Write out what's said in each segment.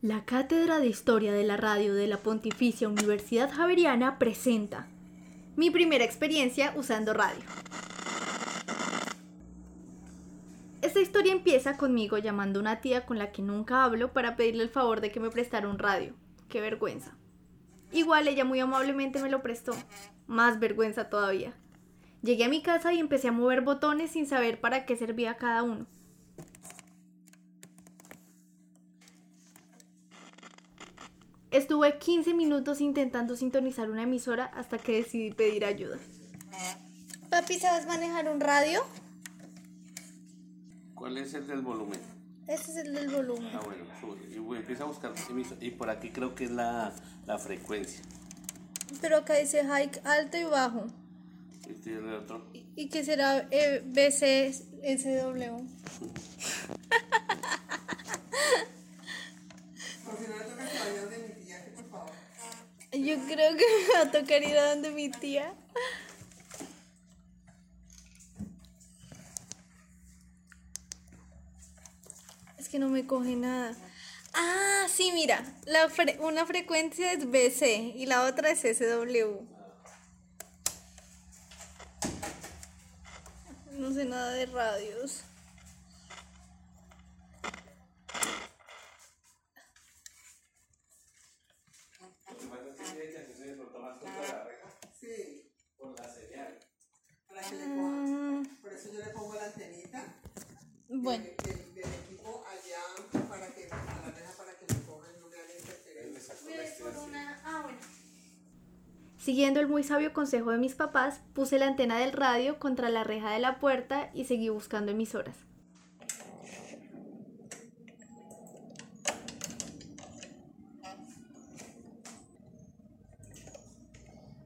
La Cátedra de Historia de la Radio de la Pontificia Universidad Javeriana presenta mi primera experiencia usando radio. Esta historia empieza conmigo llamando a una tía con la que nunca hablo para pedirle el favor de que me prestara un radio. Qué vergüenza. Igual ella muy amablemente me lo prestó. Más vergüenza todavía. Llegué a mi casa y empecé a mover botones sin saber para qué servía cada uno. Estuve 15 minutos intentando sintonizar una emisora hasta que decidí pedir ayuda. Papi, ¿sabes manejar un radio? ¿Cuál es el del volumen? Este es el del volumen. Ah, bueno, sube. Y empieza a buscar emisor- Y por aquí creo que es la, la frecuencia. Pero acá dice high alto y bajo. Y tiene otro. ¿Y- ¿Y qué será eh, BCSW? Yo creo que me va a tocar ir a donde mi tía. Es que no me coge nada. Ah, sí, mira. La una frecuencia es BC y la otra es SW. No sé nada de radios. Para que le cojan. Por eso yo le pongo la antenita Bueno, del, del equipo allá para que, a la reja para que le cojan y no me hagan interferencia. Siguiendo el muy sabio consejo de mis papás, puse la antena del radio contra la reja de la puerta y seguí buscando emisoras.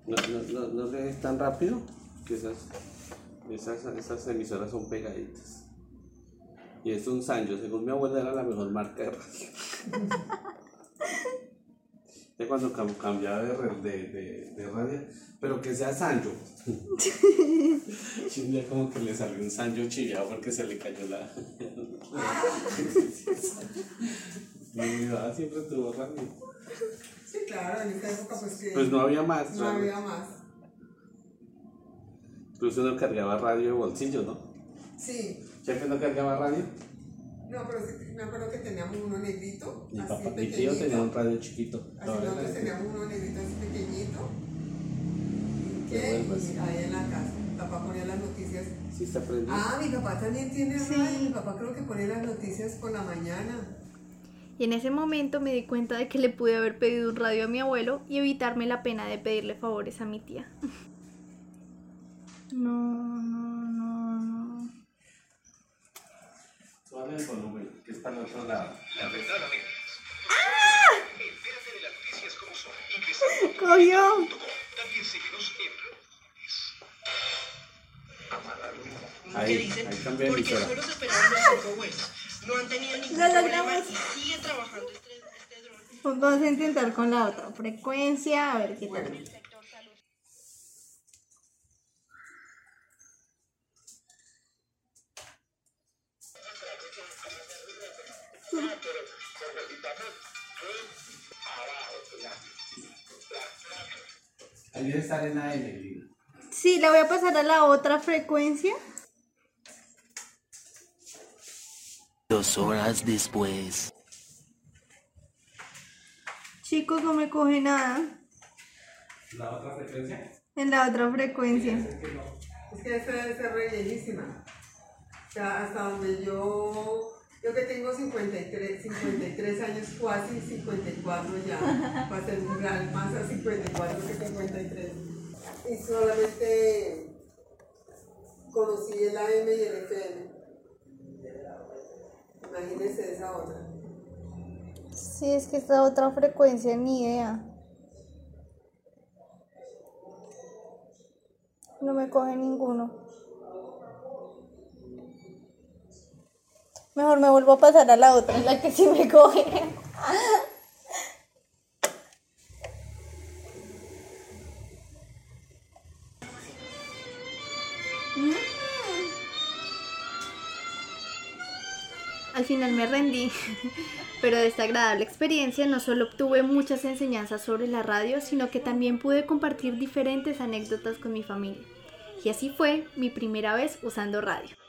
No, no, no, no lees tan rápido que esas, esas, esas emisoras son pegaditas. Y es un Sanyo, según mi abuela era la mejor marca de radio. Ya cuando cam- cambiaba de, de, de, de radio, pero que sea Sanyo. y un día como que le salió un Sanyo chillado porque se le cayó la... Mi mamá siempre tuvo radio. Sí, claro, en esta época pues que Pues no había más. no realmente. había más. Incluso uno cargaba radio de bolsillo, ¿no? Sí, ¿Ya que no cargaba radio? no, pero sí, me acuerdo que teníamos uno negrito, Mi, así papá, mi tío tenía un radio chiquito. Así nosotros teníamos uno negrito así pequeñito. Qué ¿Qué? bueno, sí. Y ahí en la casa. Mi papá ponía las noticias. Sí está prendido. Ah, mi papá también tiene Sí. radio. Mi papá creo que pone las noticias por la mañana. Y en ese momento me di cuenta de que le pude haber pedido un radio a mi abuelo y evitarme la pena de pedirle favores a mi tía. No, no, no. El volumen, que es para el otro lado. La red- Entérate de las noticias como son. Ingresando ¡Cogió! a También síguenos en redes. Ahí, ahí cambié de Porque solo se esperaron los cinco. No han tenido ningún Lo problema logramos. y sigue trabajando este, este dron. Pues vamos a intentar con la otra frecuencia, a ver qué tal. Ahí debe estar en AM, Lina. Sí, la voy a pasar a la otra frecuencia. Dos horas después. Chicos, no me coge nada ¿La otra frecuencia? en la otra frecuencia. Es que esa debe ser re viejísima. O sea, hasta donde yo, yo que tengo 53, 53 años, casi 54 ya, va a ser un más a 54 que 53. Y solamente conocí el AM y el FM. Imagínense esa otra. sí, es que esta otra frecuencia ni idea. No me coge ninguno. Mejor me vuelvo a pasar a la otra, la que sí me coge. Al final me rendí, pero de esta agradable experiencia no solo obtuve muchas enseñanzas sobre la radio, sino que también pude compartir diferentes anécdotas con mi familia. Y así fue mi primera vez usando radio.